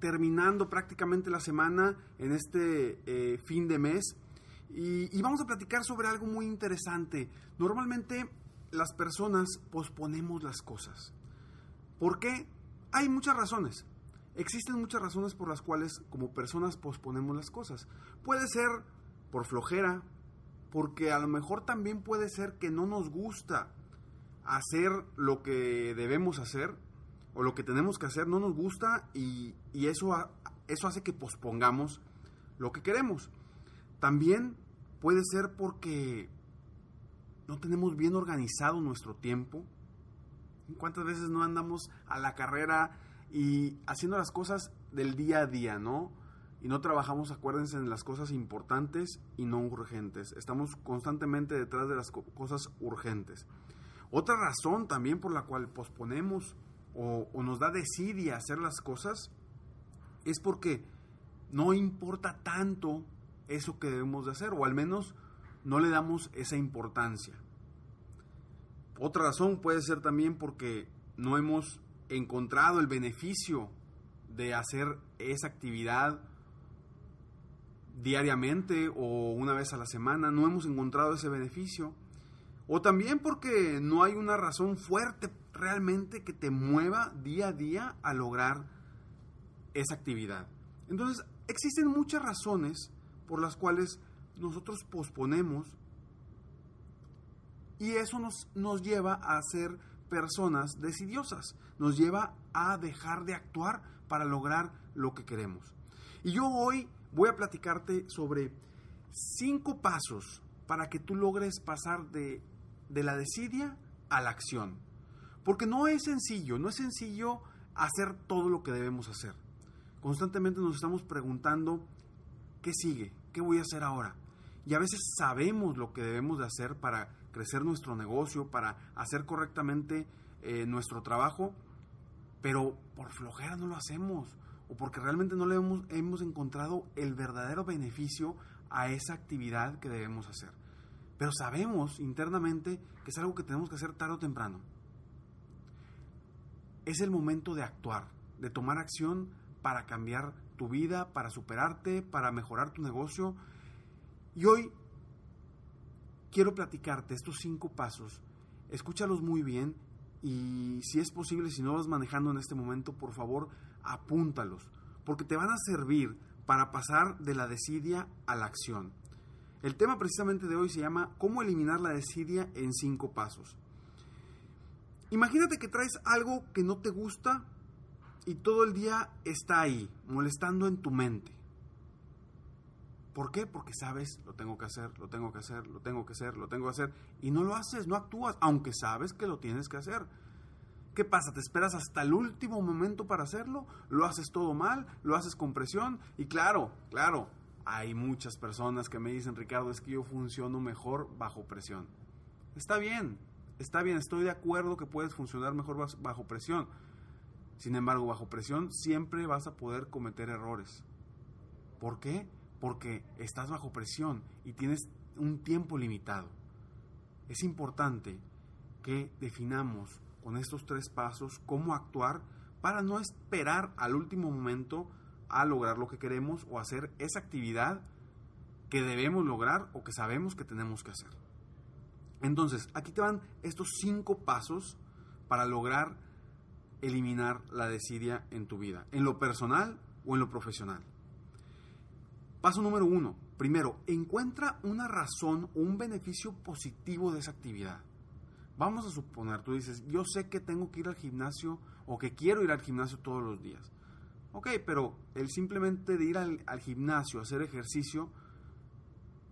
terminando prácticamente la semana en este eh, fin de mes y, y vamos a platicar sobre algo muy interesante. Normalmente las personas posponemos las cosas. ¿Por qué? Hay muchas razones. Existen muchas razones por las cuales como personas posponemos las cosas. Puede ser por flojera, porque a lo mejor también puede ser que no nos gusta hacer lo que debemos hacer o lo que tenemos que hacer no nos gusta y, y eso, eso hace que pospongamos lo que queremos. También puede ser porque no tenemos bien organizado nuestro tiempo. ¿Cuántas veces no andamos a la carrera y haciendo las cosas del día a día, no? Y no trabajamos, acuérdense, en las cosas importantes y no urgentes. Estamos constantemente detrás de las co- cosas urgentes. Otra razón también por la cual posponemos o, nos da desidia hacer las cosas es porque no importa tanto eso que debemos de hacer, o al menos no le damos esa importancia. Otra razón puede ser también porque no hemos encontrado el beneficio de hacer esa actividad diariamente o una vez a la semana, no hemos encontrado ese beneficio. O también porque no hay una razón fuerte realmente que te mueva día a día a lograr esa actividad. Entonces, existen muchas razones por las cuales nosotros posponemos y eso nos, nos lleva a ser personas decidiosas, nos lleva a dejar de actuar para lograr lo que queremos. Y yo hoy voy a platicarte sobre cinco pasos para que tú logres pasar de, de la desidia a la acción. Porque no es sencillo, no es sencillo hacer todo lo que debemos hacer. Constantemente nos estamos preguntando, ¿qué sigue? ¿Qué voy a hacer ahora? Y a veces sabemos lo que debemos de hacer para crecer nuestro negocio, para hacer correctamente eh, nuestro trabajo, pero por flojera no lo hacemos o porque realmente no le hemos, hemos encontrado el verdadero beneficio a esa actividad que debemos hacer. Pero sabemos internamente que es algo que tenemos que hacer tarde o temprano. Es el momento de actuar, de tomar acción para cambiar tu vida, para superarte, para mejorar tu negocio. Y hoy quiero platicarte estos cinco pasos. Escúchalos muy bien y si es posible, si no vas manejando en este momento, por favor, apúntalos, porque te van a servir para pasar de la desidia a la acción. El tema precisamente de hoy se llama ¿Cómo eliminar la desidia en cinco pasos? Imagínate que traes algo que no te gusta y todo el día está ahí, molestando en tu mente. ¿Por qué? Porque sabes, lo tengo que hacer, lo tengo que hacer, lo tengo que hacer, lo tengo que hacer, y no lo haces, no actúas, aunque sabes que lo tienes que hacer. ¿Qué pasa? ¿Te esperas hasta el último momento para hacerlo? ¿Lo haces todo mal? ¿Lo haces con presión? Y claro, claro, hay muchas personas que me dicen, Ricardo, es que yo funciono mejor bajo presión. Está bien, Está bien, estoy de acuerdo que puedes funcionar mejor bajo presión. Sin embargo, bajo presión siempre vas a poder cometer errores. ¿Por qué? Porque estás bajo presión y tienes un tiempo limitado. Es importante que definamos con estos tres pasos cómo actuar para no esperar al último momento a lograr lo que queremos o hacer esa actividad que debemos lograr o que sabemos que tenemos que hacer. Entonces, aquí te van estos cinco pasos para lograr eliminar la desidia en tu vida, en lo personal o en lo profesional. Paso número uno. Primero, encuentra una razón o un beneficio positivo de esa actividad. Vamos a suponer, tú dices, yo sé que tengo que ir al gimnasio o que quiero ir al gimnasio todos los días. Ok, pero el simplemente de ir al, gimnasio, hacer ejercicio,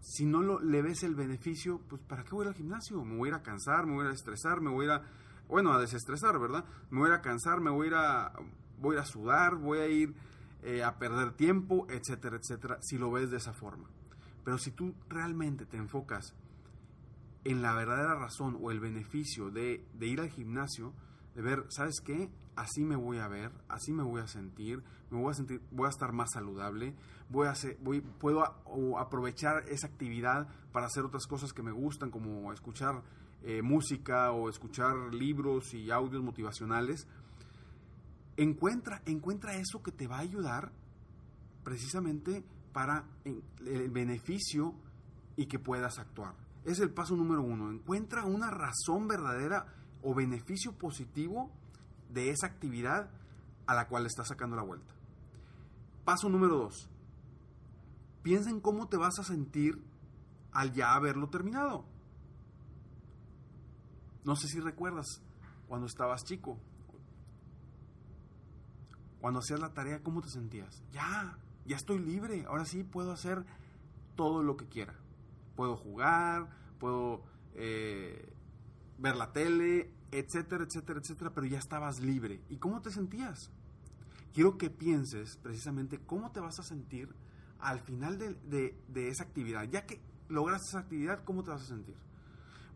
si no lo, le ves el beneficio, pues ¿para qué voy al gimnasio? Me voy a ir a cansar, me voy a ir a estresar, me voy a ir a, bueno, a desestresar, ¿verdad? Me voy a ir a cansar, me voy a ir a, voy a, sudar, voy a ir eh, a perder tiempo, etcétera, etcétera, si lo ves de esa forma. Pero si tú realmente te enfocas en la verdadera razón o el beneficio de, de ir al gimnasio, de ver, ¿sabes qué? Así me voy a ver, así me voy a sentir, me voy a sentir, voy a estar más saludable, voy a hacer, voy, puedo aprovechar esa actividad para hacer otras cosas que me gustan, como escuchar eh, música o escuchar libros y audios motivacionales. Encuentra, encuentra eso que te va a ayudar precisamente para el beneficio y que puedas actuar. Es el paso número uno. Encuentra una razón verdadera o beneficio positivo de esa actividad a la cual estás sacando la vuelta. Paso número dos. Piensa en cómo te vas a sentir al ya haberlo terminado. No sé si recuerdas cuando estabas chico, cuando hacías la tarea, ¿cómo te sentías? Ya, ya estoy libre, ahora sí puedo hacer todo lo que quiera. Puedo jugar, puedo eh, ver la tele, etcétera, etcétera, etcétera, pero ya estabas libre. ¿Y cómo te sentías? Quiero que pienses precisamente cómo te vas a sentir al final de, de esa actividad. Ya que logras esa actividad, ¿cómo te vas a sentir?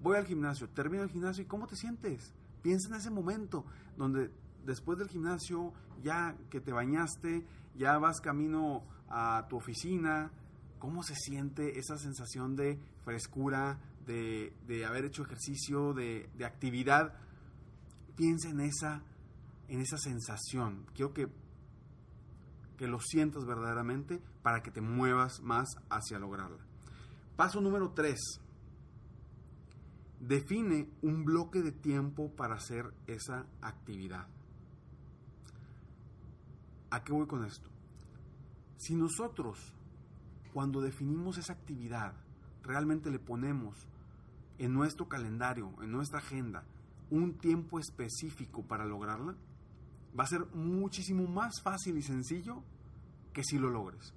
Voy al gimnasio, termino el gimnasio y ¿cómo te sientes? Piensa en ese momento donde después del gimnasio, ya que te bañaste, ya vas camino a tu oficina, ¿cómo se siente esa sensación de frescura, de, haber hecho ejercicio, de, actividad, piensa en esa, en esa sensación. Quiero que, que lo sientas verdaderamente para que te muevas más hacia lograrla. Paso número 3. Define un bloque de tiempo para hacer esa actividad. ¿A qué voy con esto? Si nosotros, cuando definimos esa actividad, realmente le ponemos en nuestro calendario, en nuestra agenda, un tiempo específico para lograrla, va a ser muchísimo más fácil y sencillo que si lo logres.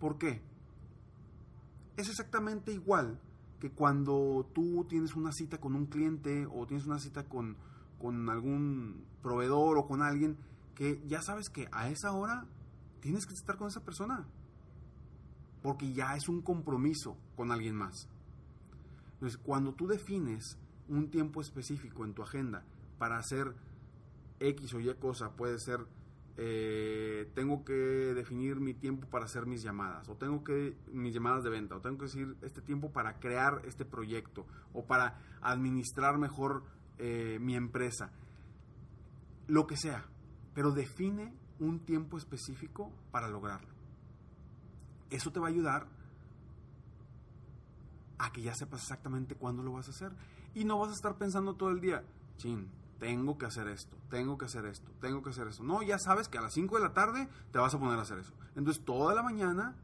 ¿Por qué? Es exactamente igual que cuando tú tienes una cita con un cliente o tienes una cita con, con algún proveedor o con alguien que ya sabes que a esa hora tienes que estar con esa persona. Porque ya es un compromiso con alguien más. Entonces, cuando tú defines un tiempo específico en tu agenda para hacer X o Y cosa, puede ser, eh, tengo que definir mi tiempo para hacer mis llamadas, o tengo que, mis llamadas de venta, o tengo que decir este tiempo para crear este proyecto, o para administrar mejor eh, mi empresa, lo que sea, pero define un tiempo específico para lograrlo. Eso te va a ayudar a que ya sepas exactamente cuándo lo vas a hacer. Y no vas a estar pensando todo el día, chin, tengo que hacer esto, tengo que hacer esto, tengo que hacer esto. No, ya sabes que a las 5 de la tarde te vas a poner a hacer eso. Entonces toda la mañana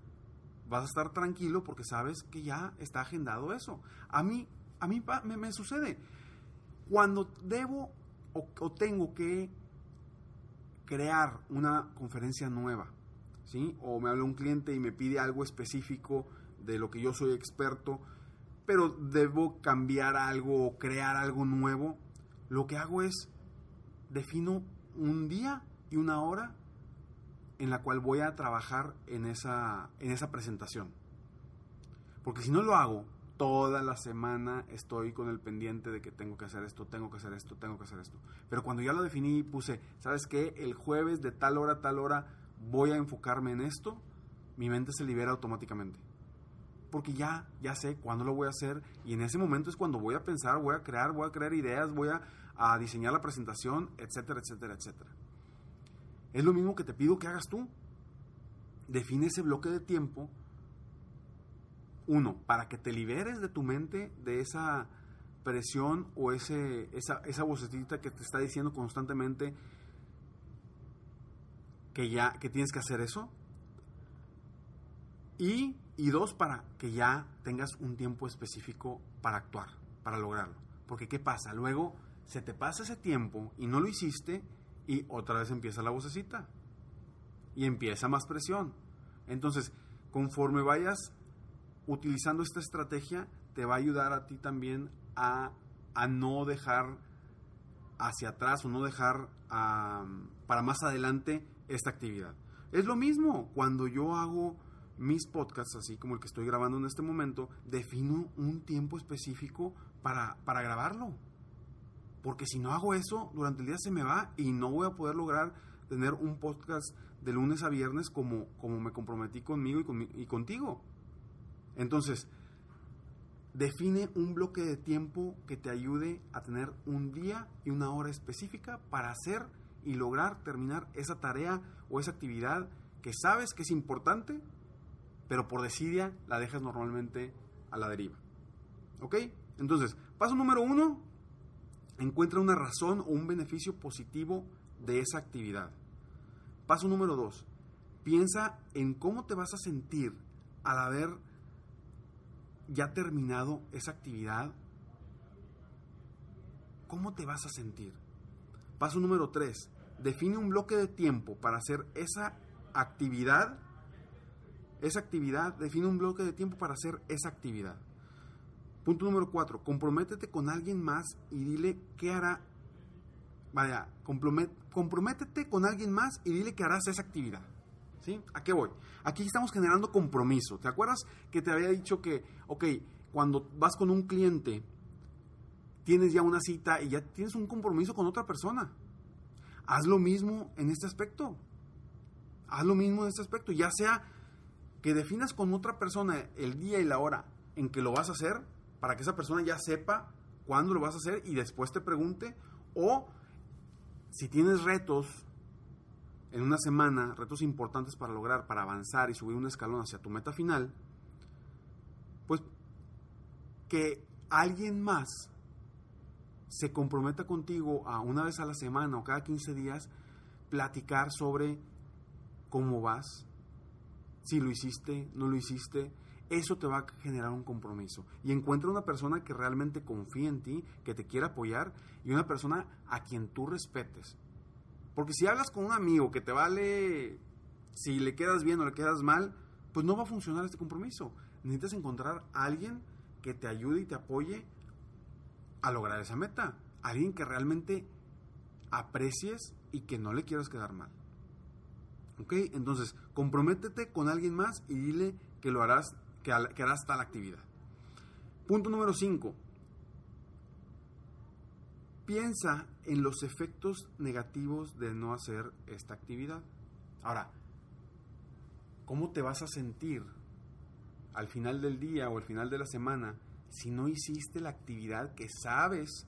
vas a estar tranquilo porque sabes que ya está agendado eso. A mí, a mí me, sucede. Cuando debo o, o, tengo que crear una conferencia nueva, ¿sí? O me habla un cliente y me pide algo específico de lo que yo soy experto, pero debo cambiar algo o crear algo nuevo, lo que hago es defino un día y una hora en la cual voy a trabajar en esa, en esa presentación. Porque si no lo hago, toda la semana estoy con el pendiente de que tengo que hacer esto, tengo que hacer esto, tengo que hacer esto. Pero cuando ya lo definí y puse, ¿sabes qué? El jueves de tal hora tal hora voy a enfocarme en esto, mi mente se libera automáticamente. Porque ya, ya sé cuándo lo voy a hacer y en ese momento es cuando voy a pensar, voy a crear, voy a crear ideas, voy a, diseñar la presentación, etcétera, etcétera, etcétera. Es lo mismo que te pido que hagas tú. Define ese bloque de tiempo uno, para que te liberes de tu mente de esa presión o ese, esa, esa vocecita que te está diciendo constantemente que ya que tienes que hacer eso. Y, y dos, para que ya tengas un tiempo específico para actuar, para lograrlo. Porque ¿qué pasa? Luego se te pasa ese tiempo y no lo hiciste y otra vez empieza la vocecita. Y empieza más presión. Entonces, conforme vayas utilizando esta estrategia te va a ayudar a ti también a, no dejar hacia atrás o no dejar para más adelante esta actividad. Es lo mismo cuando yo hago mis podcasts, así como el que estoy grabando en este momento, defino un tiempo específico para, para grabarlo. Porque si no hago eso, durante el día se me va y no voy a poder lograr tener un podcast de lunes a viernes como, como me comprometí conmigo y, y contigo. Entonces, define un bloque de tiempo que te ayude a tener un día y una hora específica para hacer y lograr terminar esa tarea o esa actividad que sabes que es importante, pero por desidia la dejas normalmente a la deriva. ¿Ok? Entonces, paso número uno, encuentra una razón o un beneficio positivo de esa actividad. Paso número dos, piensa en cómo te vas a sentir al haber ya terminado esa actividad, ¿cómo te vas a sentir? Paso número 3. Define un bloque de tiempo para hacer esa actividad. Esa actividad, define un bloque de tiempo para hacer esa actividad. Punto número 4. Comprométete con alguien más y dile qué hará. Vaya, comprométete con alguien más y dile que harás esa actividad. ¿A qué voy? Aquí estamos generando compromiso. ¿Te acuerdas que te había dicho que, ok, cuando vas con un cliente, tienes ya una cita y ya tienes un compromiso con otra persona? Haz lo mismo en este aspecto. Haz lo mismo en este aspecto. Ya sea que definas con otra persona el día y la hora en que lo vas a hacer, para que esa persona ya sepa cuándo lo vas a hacer y después te pregunte, o si tienes retos en una semana retos importantes para lograr, para avanzar y subir un escalón hacia tu meta final, pues que alguien más se comprometa contigo a una vez a la semana o cada 15 días platicar sobre cómo vas, si lo hiciste, no lo hiciste, eso te va a generar un compromiso. Y encuentra una persona que realmente confíe en ti, que te quiera apoyar y una persona a quien tú respetes. Porque si hablas con un amigo que te vale si le quedas bien o le quedas mal, pues no va a funcionar este compromiso. Necesitas encontrar a alguien que te ayude y te apoye a lograr esa meta. Alguien que realmente aprecies y que no le quieras quedar mal. ¿Ok? Entonces, comprométete con alguien más y dile que lo harás, que, que harás tal actividad. Punto número 5 piensa en los efectos negativos de no hacer esta actividad. Ahora, ¿cómo te vas a sentir al final del día o al final de la semana si no hiciste la actividad que sabes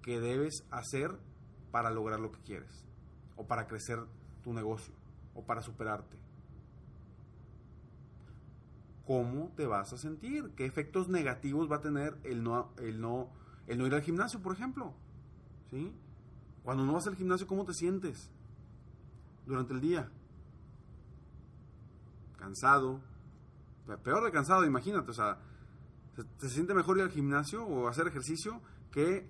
que debes hacer para lograr lo que quieres? O para crecer tu negocio, o para superarte. ¿Cómo te vas a sentir? ¿Qué efectos negativos va a tener el no, el no el no ir al gimnasio, por ejemplo. ¿Sí? Cuando no vas al gimnasio, ¿cómo te sientes? Durante el día. Cansado. Peor de cansado, imagínate. O sea, se, siente mejor ir al gimnasio o hacer ejercicio que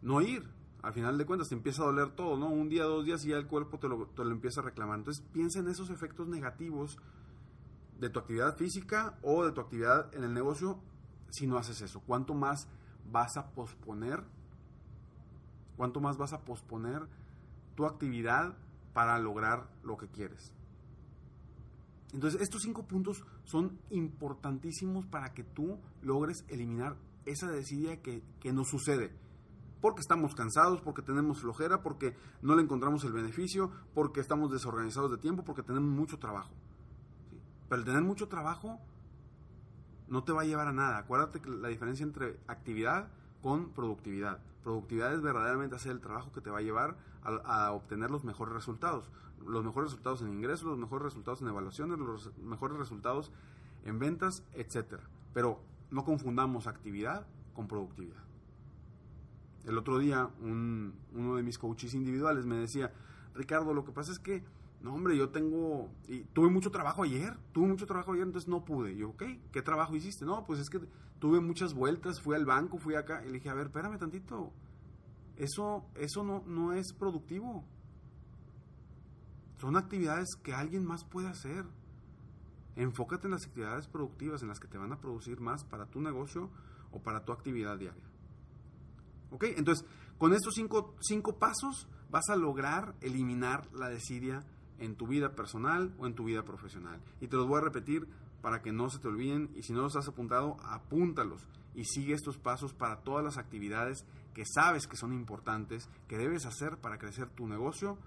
no ir. Al final de cuentas te empieza a doler todo, ¿no? Un día, dos días y ya el cuerpo te lo, te lo empieza a reclamar. Entonces piensa en esos efectos negativos de tu actividad física o de tu actividad en el negocio si no haces eso. ¿Cuánto más vas a posponer? ¿Cuánto más vas a posponer tu actividad para lograr lo que quieres? Entonces, estos cinco puntos son importantísimos para que tú logres eliminar esa desidia que, que nos sucede. Porque estamos cansados, porque tenemos flojera, porque no le encontramos el beneficio, porque estamos desorganizados de tiempo, porque tenemos mucho trabajo. Pero el tener mucho trabajo no te va a llevar a nada. Acuérdate que la diferencia entre actividad con productividad. Productividad es verdaderamente hacer el trabajo que te va a llevar a, a, obtener los mejores resultados. Los mejores resultados en ingresos, los mejores resultados en evaluaciones, los mejores resultados en ventas, etc. Pero no confundamos actividad con productividad. El otro día un, uno de mis coaches individuales me decía, Ricardo, lo que pasa es que no, hombre, yo tengo. Y tuve mucho trabajo ayer. Tuve mucho trabajo ayer, entonces no pude. yo, ok, ¿qué trabajo hiciste? No, pues es que tuve muchas vueltas, fui al banco, fui acá. Y le dije, a ver, espérame tantito. Eso, eso no, no es productivo. Son actividades que alguien más puede hacer. Enfócate en las actividades productivas, en las que te van a producir más para tu negocio o para tu actividad diaria. ¿Ok? Entonces, con estos cinco, cinco pasos vas a lograr eliminar la desidia en tu vida personal o en tu vida profesional. Y te los voy a repetir para que no se te olviden y si no los has apuntado, apúntalos y sigue estos pasos para todas las actividades que sabes que son importantes, que debes hacer para crecer tu negocio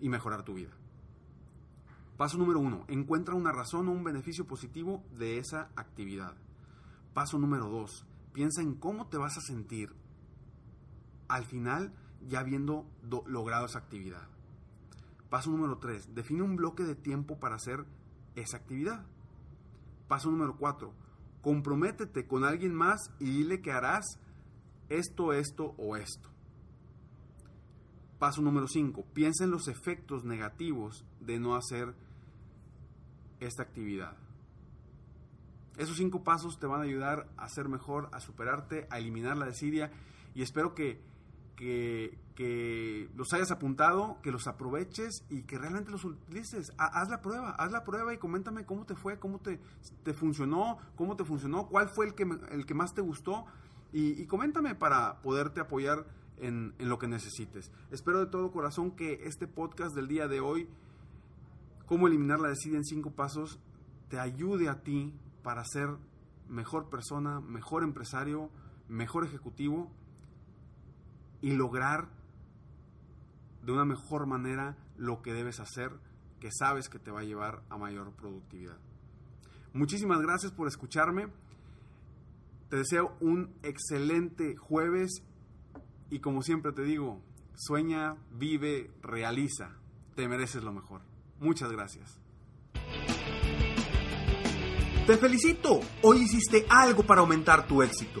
y mejorar tu vida. Paso número uno, encuentra una razón o un beneficio positivo de esa actividad. Paso número dos, piensa en cómo te vas a sentir al final ya habiendo logrado esa actividad. Paso número 3. Define un bloque de tiempo para hacer esa actividad. Paso número 4. Comprométete con alguien más y dile que harás esto, esto o esto. Paso número 5. Piensa en los efectos negativos de no hacer esta actividad. Esos cinco pasos te van a ayudar a ser mejor, a superarte, a eliminar la desidia y espero que que, los hayas apuntado, que los aproveches y que realmente los utilices. Haz la prueba, haz la prueba y coméntame cómo te fue, cómo te, te funcionó, cómo te funcionó, cuál fue el que, el que más te gustó y, coméntame para poderte apoyar en, lo que necesites. Espero de todo corazón que este podcast del día de hoy, cómo eliminar la desidia en cinco pasos, te ayude a ti para ser mejor persona, mejor empresario, mejor ejecutivo y lograr de una mejor manera lo que debes hacer, que sabes que te va a llevar a mayor productividad. Muchísimas gracias por escucharme. Te deseo un excelente jueves y como siempre te digo, sueña, vive, realiza. Te mereces lo mejor. Muchas gracias. Te felicito. Hoy hiciste algo para aumentar tu éxito.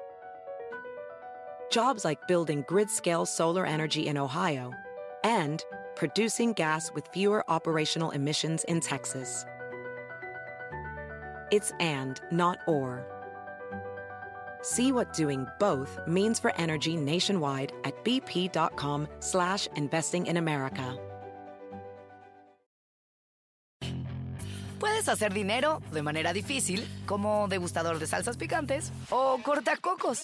Jobs like building grid-scale solar energy in Ohio and producing gas with fewer operational emissions in Texas. It's and, not or. See what doing both means for energy nationwide at bp.com slash investing in America. Puedes hacer dinero de manera difícil, como degustador de salsas picantes, o cortacocos,